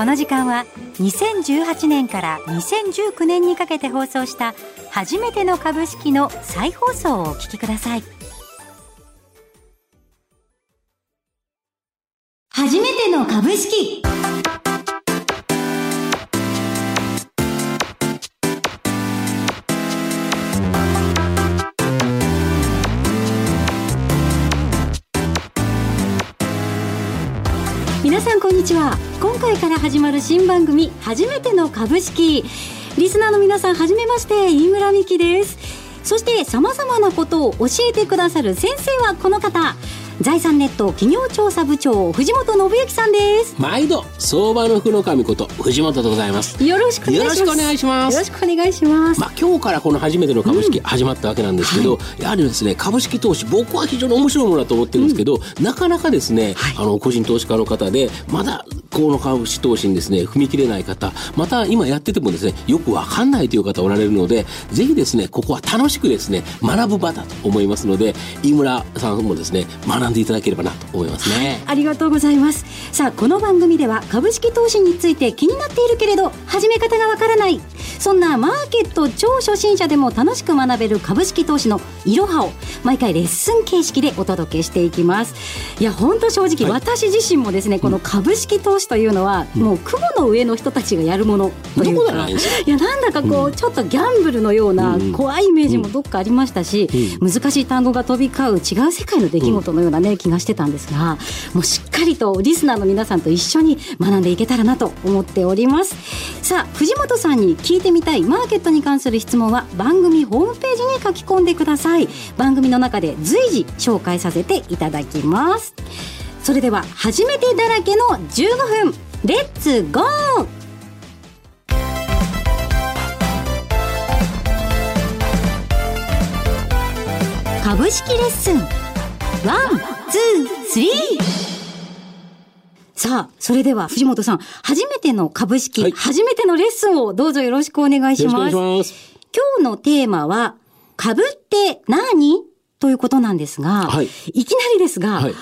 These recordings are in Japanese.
この時間は2018年から2019年にかけて放送した初めての株式の再放送をお聞きください。初めての株式。さんこんにちは。今回から始まる新番組初めての株式。リスナーの皆さんはじめまして飯村美希です。そして様々なことを教えてくださる先生はこの方。財産ネット企業調査部長藤本信之さんです。毎度相場の福の神こと藤本でございます。よろしくお願いします。よろしくお願いします。よろしくお願いしまあ今日からこの初めての株式始まったわけなんですけど、やはりですね株式投資僕は非常に面白いものだと思ってるんですけど、なかなかですね、あの個人投資家の方でまだこの株式投資にですね踏み切れない方また今やっててもですねよくわかんないという方おられるのでぜひですねここは楽しくですね学ぶ場だと思いますので飯村さんもですね学んでいただければなと思いますね。ありがとうございます。さあこの番組では株式投資について気になっているけれど始め方がわからない。そんなマーケット超初心者でも楽しく学べる株式投資のいろはを毎回レッスン形式でお届けしていきます。いや本当正直、はい。私自身もですねこの株式投資というのは、もう雲の上の人たちがやるものというか。いやなんだかこう、ちょっとギャンブルのような怖いイメージもどっかありましたし、難しい単語が飛び交う違う世界の出来事のようなね、気がしてたんですがもうしっかりとリスナーの皆さんと一緒に学んでいけたらなと思っております。さあ藤本さんに聞いてみたい。マーケットに関する質問は番組ホームページに書き込んでください。番組の中で随時紹介させていただきますそれでは初めてだらけの15分 Let's go 株式 lesson one, two, three。さあ、それでは藤本さん、初めての株式、はい。初めてのレッスンをどうぞよろしくお願いします。ます。今日のテーマは、株って何？ということなんですが、はい。いきなりですが、はい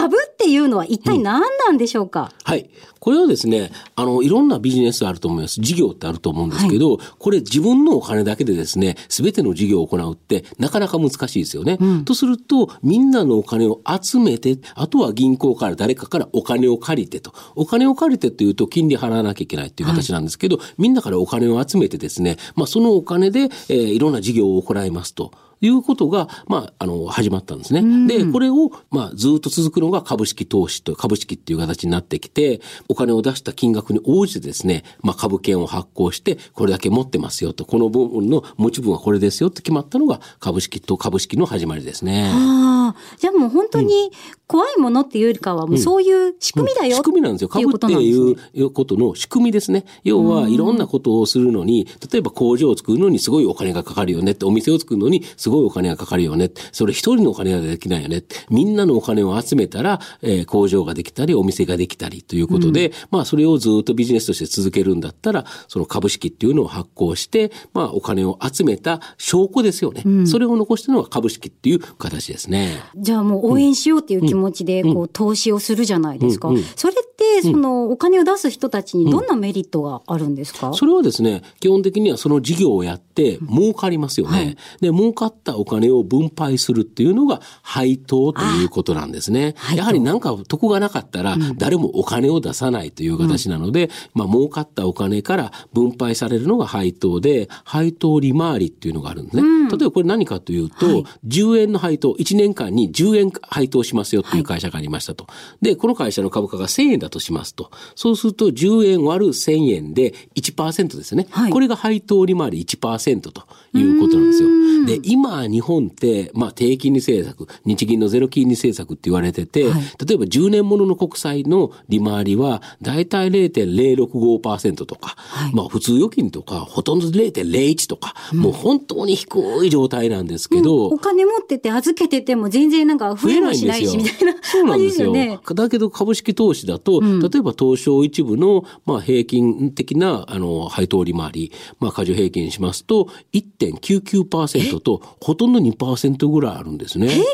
株っていうのは一体何なんでしょうか、はい。これはですね、あの、いろんなビジネスあると思います。事業ってあると思うんですけど、これ自分のお金だけでですね、すべての事業を行うってなかなか難しいですよね。とすると、みんなのお金を集めて、あとは銀行から誰かからお金を借りてと。お金を借りてというと金利払わなきゃいけないっていう形なんですけど、みんなからお金を集めてですね、まあそのお金で、えーいろんな事業を行いますと。いうことが、まあ、あの、始まったんですね。で、これを、まあ、ずっと続くのが株式投資と、株式っていう形になってきて、お金を出した金額に応じてですね、まあ、株券を発行して、これだけ持ってますよと、この部分の持ち分はこれですよって決まったのが、株式と株式の始まりですね。ああ、じゃあもう本当に怖いものっていうよりかは、もうそういう仕組みだよ、仕組みなんですよ。株っていうことの仕組みですね。要はいろんなことをするのに、例えば工場を作るのにすごいお金がかかるよねって、お店を作るのにすごいお金がかかるよねって、それ一人のお金ができないよねって、みんなのお金を集めたら、えー工場ができたり、お店ができたりということで、まあそれをずっとビジネスとして続けるんだったら、その株式っていうのを発行して、まあお金を集めた証拠ですよね。それを残したのが株式っていう形ですね。じゃあもう応援しようっていう気持ちで、こう、投資をするじゃないですか。うんうんそれって、その、お金を出す人たちにどんなメリットがあるんですか、それはですね、基本的にはその事業をやって儲かりますよね。はい。で、儲かったお金を分配するっていうのが配当ということなんですね。やはりなんか得がなかったら誰もお金を出さないという形なので、まあ儲かったお金から分配されるのが配当で、配当利回りっていうのがあるんですね。例えばこれ何かというと、10円の配当、1年間に10円配当しますよっていう会社がありましたと。で、この会社の株価が1000円だとしますと。そうすると10円割る1000円で1%ですね。はいこれが配当利回り1%ということなんですよ。で、今日本って、まあ低金利政策、日銀のゼロ金利政策って言われてて、はい例えば10年ものの国債の利回りはだいたい0.065%とか、まあ普通預金とかほとんど0.01とか、もう本当に低い状態なんですけど、お金持ってて預けてても全然なんか増えもしないしみたいな。そうなんですよ。ね。だけど株式投資だと、例えば東証一部の、まあ、平均的な、あの、配当利回り、まあ、過剰平均しますと、1.99%とほとんど2%ぐらいあるんですね。平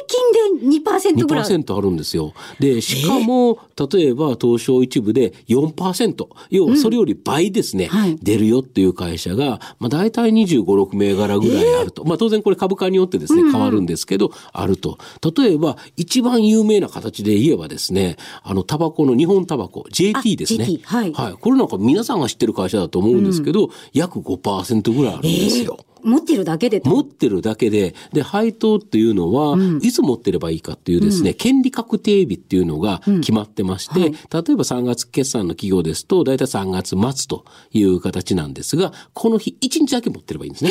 均で2%ぐらい2%あるんですよ。で、しかも、例えば東証一部で4%、要はそれより倍ですね、はい。出るよっていう会社が、まあ大体25、6銘柄ぐらいあると。まあ当然これ株価によってですね、変わるんですけど、あると。例えば、一番有名な形で言えばですね、あの、タバコの日本タバコ、JT ですね。JT はい。これなんか皆さんが知ってる会社だと思うんですけど、約5%ぐらいあるんですよ。持ってるだけでと。持ってるだけで、で、配当っていうのは、いつ持ってればいいかっていうですね、権利確定日っていうのが決まってまして、例えば3月決算の企業ですと、大体3月末という形なんですが、この日1日だけ持ってればいいんですね。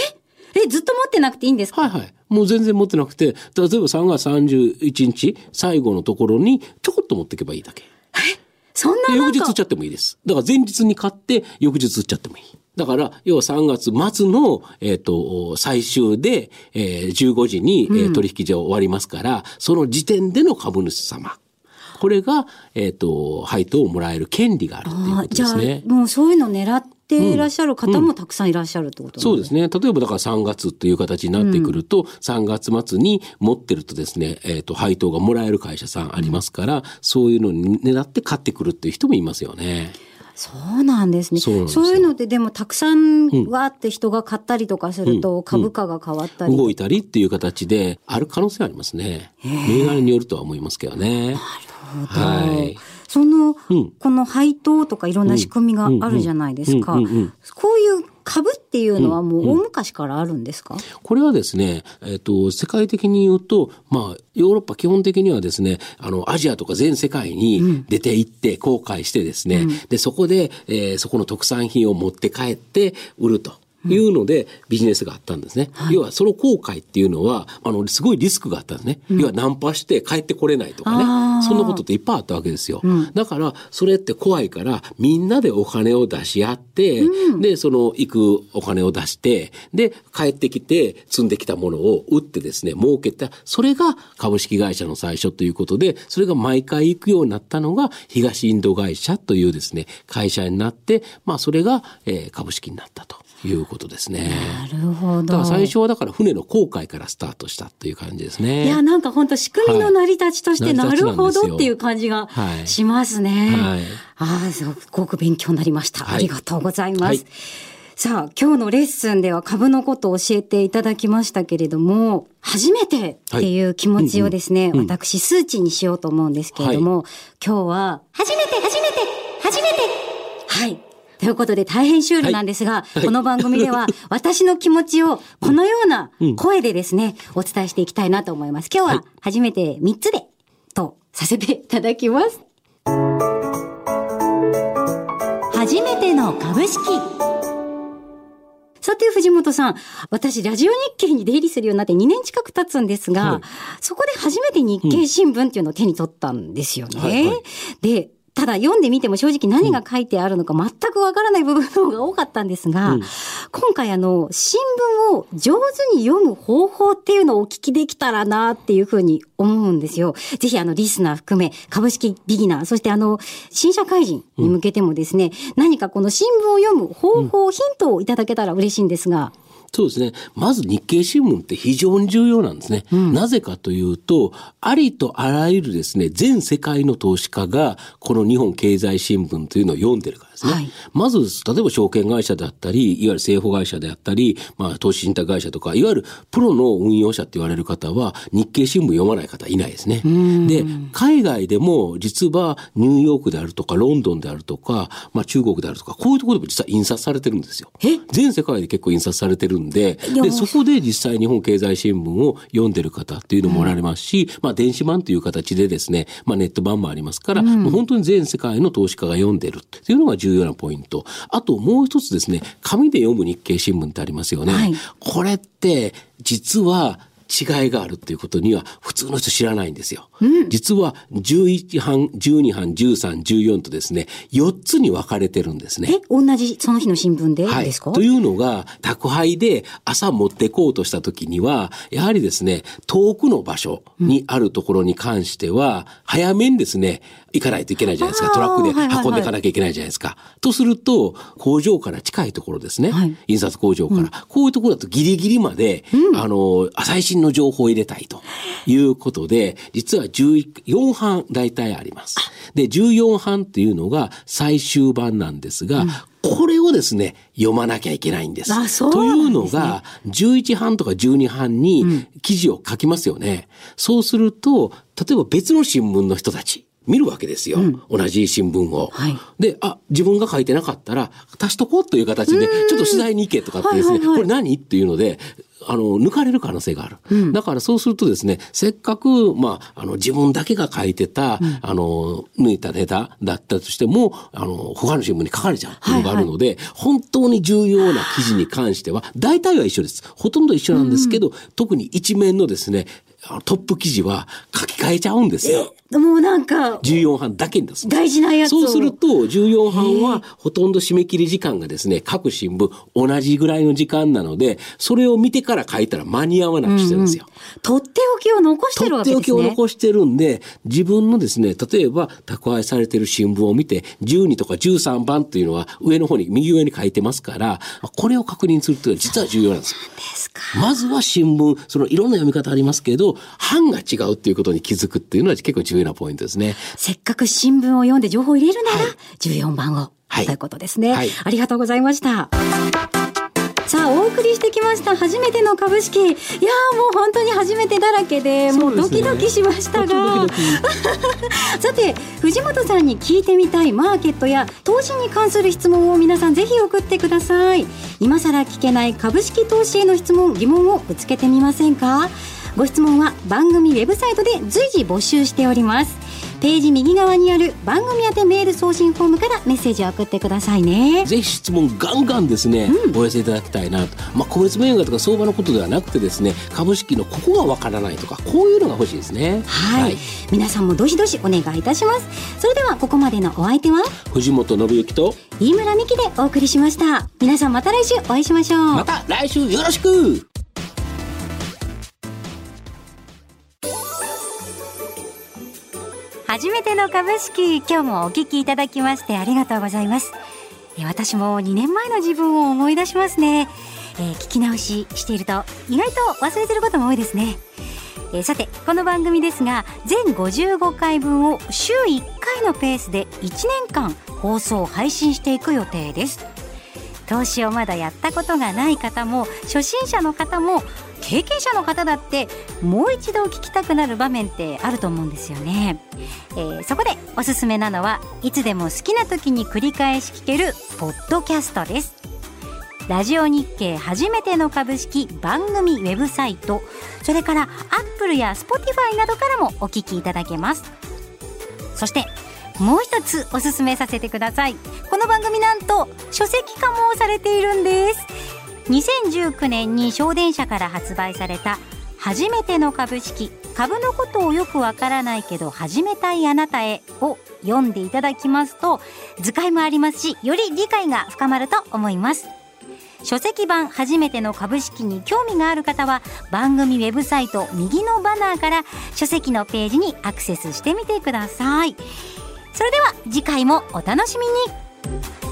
え、ずっと持ってなくていいんですか？はいはい。もう全然持ってなくて、例えば3月31日、最後のところにちょこっと持っていけばいいだけ。そんな翌日売っちゃってもいいです。だから前日に買って、翌日売っちゃってもいい。だから、要は3月末の、えっ、と、最終で、えー15時に、えー取引所終わりますから、その時点での株主様。これが、えっ、と、配当をもらえる権利があるっていうことですね。あ、もうそういうの狙っていらっしゃる方もたくさんいらっしゃるってことそうですね。例えばだから3月っていう形になってくると、3月末に持ってるとですね、えっ、と、配当がもらえる会社さんありますから、そういうのに狙って買ってくるっていう人もいますよね。そうなんですね。そういうので、でもたくさんわーって人が買ったりとかすると、株価が変わったり。動いたりっていう形である可能性ありますね。銘柄によるとは思いますけどね。はい。その、うんこの配当とかいろんな仕組みがあるじゃないですか。うんうんうんうんこういう株っていうのはもう大昔からあるんですか、これはですね、えっ、と、世界的に言うと、まあ、ヨーロッパ基本的にはですね、あの、アジアとか全世界に出て行って、航海してですね、で、そこで、えーそこの特産品を持って帰って売ると。いうのでビジネスがあったんですね。要はその航海っていうのは、あの、すごいリスクがあったんですね。要はナンパして帰ってこれないとかね。そんなことっていっぱいあったわけですよ。だから、それって怖いから、みんなでお金を出し合って、で、その行くお金を出して、で、帰ってきて積んできたものを売ってですね、儲けた。それが株式会社の最初ということで、それが毎回行くようになったのが東インド会社というですね、会社になって、まあそれが、えー株式になったということですね。なるほど。だから最初はだから船の航海からスタートしたっていう感じですね。いや、なんか本当仕組みの成り立ちとして、はいなるほどっていう感じがはいしますね。はいああ、すごく勉強になりました。はいありがとうございます。はいさあ、今日のレッスンでは株のことを教えていただきましたけれども、初めてっていう気持ちをですね、うんうん私数値にしようと思うんですけれども、今日は、初めて、初めて、初めてはい。ということで大変シュールなんですが、はいこの番組では 私の気持ちをこのような声でですね、お伝えしていきたいなと思います。今日ははい初めて3つでとさせていただきます。初めての株式。さて、藤本さん。私、ラジオ日経に出入りするようになって2年近く経つんですが、はいそこで初めて日経新聞っていうのを手に取ったんですよね。はいはいで、ただ読んでみても正直何が書いてあるのか全くわからない部分の方が多かったんですが、うん。今回あの、新聞を上手に読む方法っていうのをお聞きできたらなっていうふうに思うんですよ。ぜひあの、リスナー含め、株式ビギナー、そしてあの、新社会人に向けてもですね、何かこの新聞を読む方法、ヒントをいただけたら嬉しいんですが、そうですね。まず日経新聞って非常に重要なんですね。なぜかというと、ありとあらゆるですね、全世界の投資家が、この日本経済新聞というのを読んでるからですね。はいまず、例えば証券会社であったり、いわゆる政府会社であったり、まあ、投資信託会社とか、いわゆるプロの運用者って言われる方は、日経新聞読まない方いないですね。で、海外でも、実はニューヨークであるとか、ロンドンであるとか、まあ、中国であるとか、こういうところでも実は印刷されてるんですよ。え？全世界で結構印刷されてるんで、で、そこで実際日本経済新聞を読んでる方っていうのもおられますし、まあ電子版という形でですね、まあネット版もありますから、もう本当に全世界の投資家が読んでるっていうのが重要なポイント。あともう一つですね、紙で読む日経新聞ってありますよね。はいこれって、実は、違いがあるっていうことには普通の人知らないんですよ。うん、実は11班、12班、13、14とですね、4つに分かれてるんですね。え、同じその日の新聞でですか、はい、というのが、宅配で朝持ってこうとした時には、やはりですね、遠くの場所にあるところに関しては、早めにですね、行かないといけないじゃないですか。トラックで運んでいかなきゃいけないじゃないですか。はいはいはい、とすると、工場から近いところですね。はい、印刷工場から、うん、こういうところだとギリギリまで、うん、あの、最新の情報を入れたいということで、実は14版大体あります。で、14版っていうのが最終版なんですが、うんこれをですね、読まなきゃいけないんです。あそうというのが、11版とか12版に記事を書きますよね。うん、そうすると、例えば別の新聞の人たち、見るわけですよ。うん、同じ新聞を。はい、で、あ、自分が書いてなかったら、足しとこうという形で、ちょっと取材に行けとかってですね、これ何？っていうので、あの、抜かれる可能性がある。うん、だからそうするとですね、せっかく、まあ、あの、自分だけが書いてた、うん、あの、抜いたネタだったとしても、あの、他の新聞に書かれちゃうっていうのがあるので、はいはい、本当に重要な記事に関しては、大体は一緒です。ほとんど一緒なんですけど、うん、特に一面のですね、トップ記事は書き換えちゃうんですよ。もうなんか。14版だけにです。大事なやつそうすると、14版はほとんど締め切り時間がですね、各新聞同じぐらいの時間なので、それを見てから書いたら間に合わなくしてるんですよ。うん、とっておきを残してるわけですね。とっておきを残してるんで、自分のですね、例えば宅配されてる新聞を見て、12とか13番っていうのは上の方に、右上に書いてますから、これを確認するというのは実は重要なんですよ。ですか。まずは新聞、そのいろんな読み方ありますけど、版が違うっていうことに気づくっていうのは結構重要なポイントですね。せっかく新聞を読んで情報を入れるなら、14番を、はい、ということですね、はい。ありがとうございました。さあ、お送りしてきました初めての株式。いやもう本当に初めてだらけで、もうドキドキしましたが。さて、藤本さんに聞いてみたいマーケットや投資に関する質問を皆さんぜひ送ってください。今更聞けない株式投資への質問、疑問をぶつけてみませんか？ご質問は番組ウェブサイトで随時募集しております。ページ右側にある番組宛てメール送信フォームからメッセージを送ってくださいね。ぜひ質問ガンガンですね、うん、お寄せいただきたいなと、まあ、個別銘柄とか相場のことではなくてですね株式のここがわからないとかこういうのが欲しいですね。はい、はい、皆さんもどしどしお願いいたします。それではここまでのお相手は？藤本信之と飯村美希でお送りしました。皆さんまた来週お会いしましょう。また来週よろしく初めての株式。今日もお聞きいただきましてありがとうございます。私も2年前の自分を思い出しますね、えー、聞き直ししていると意外と忘れてることも多いですね。えー、さてこの番組ですが全55回分を週1回のペースで1年間放送配信していく予定です。投資をまだやったことがない方も初心者の方も経験者の方だってもう一度聞きたくなる場面ってあると思うんですよね、えー、そこでおすすめなのはいつでも好きな時に繰り返し聞けるポッドキャストです。ラジオ日経初めての株式番組ウェブサイトそれからアップルやスポティファイなどからもお聞きいただけます。そしてもう一つおすすめさせてください。この番組なんと書籍化もされているんです。2019年に小電車から発売された初めての株式株のことをよくわからないけど始めたいあなたへを読んでいただきますと図解もありますしより理解が深まると思います。書籍版初めての株式に興味がある方は番組ウェブサイト右のバナーから書籍のページにアクセスしてみてください。それでは次回もお楽しみに。